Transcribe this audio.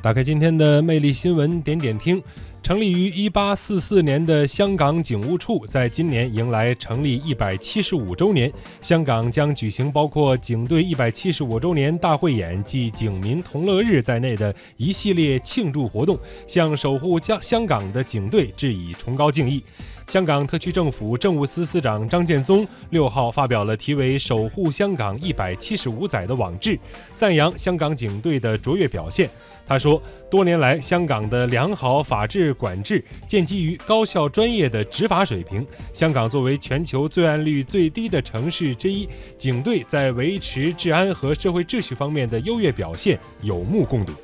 打开今天的魅力新闻，点点听。成立于一八四四年的香港警务处，在今年迎来成立一百七十五周年。香港将举行包括警队一百七十五周年大汇演暨警民同乐日在内的一系列庆祝活动，向守护香香港的警队致以崇高敬意。香港特区政府政务司司长张建宗六号发表了题为“守护香港一百七十五载”的网志，赞扬香港警队的卓越表现。他说，多年来香港的良好法治管制建基于高效专业的执法水平。香港作为全球罪案率最低的城市之一，警队在维持治安和社会秩序方面的优越表现有目共睹。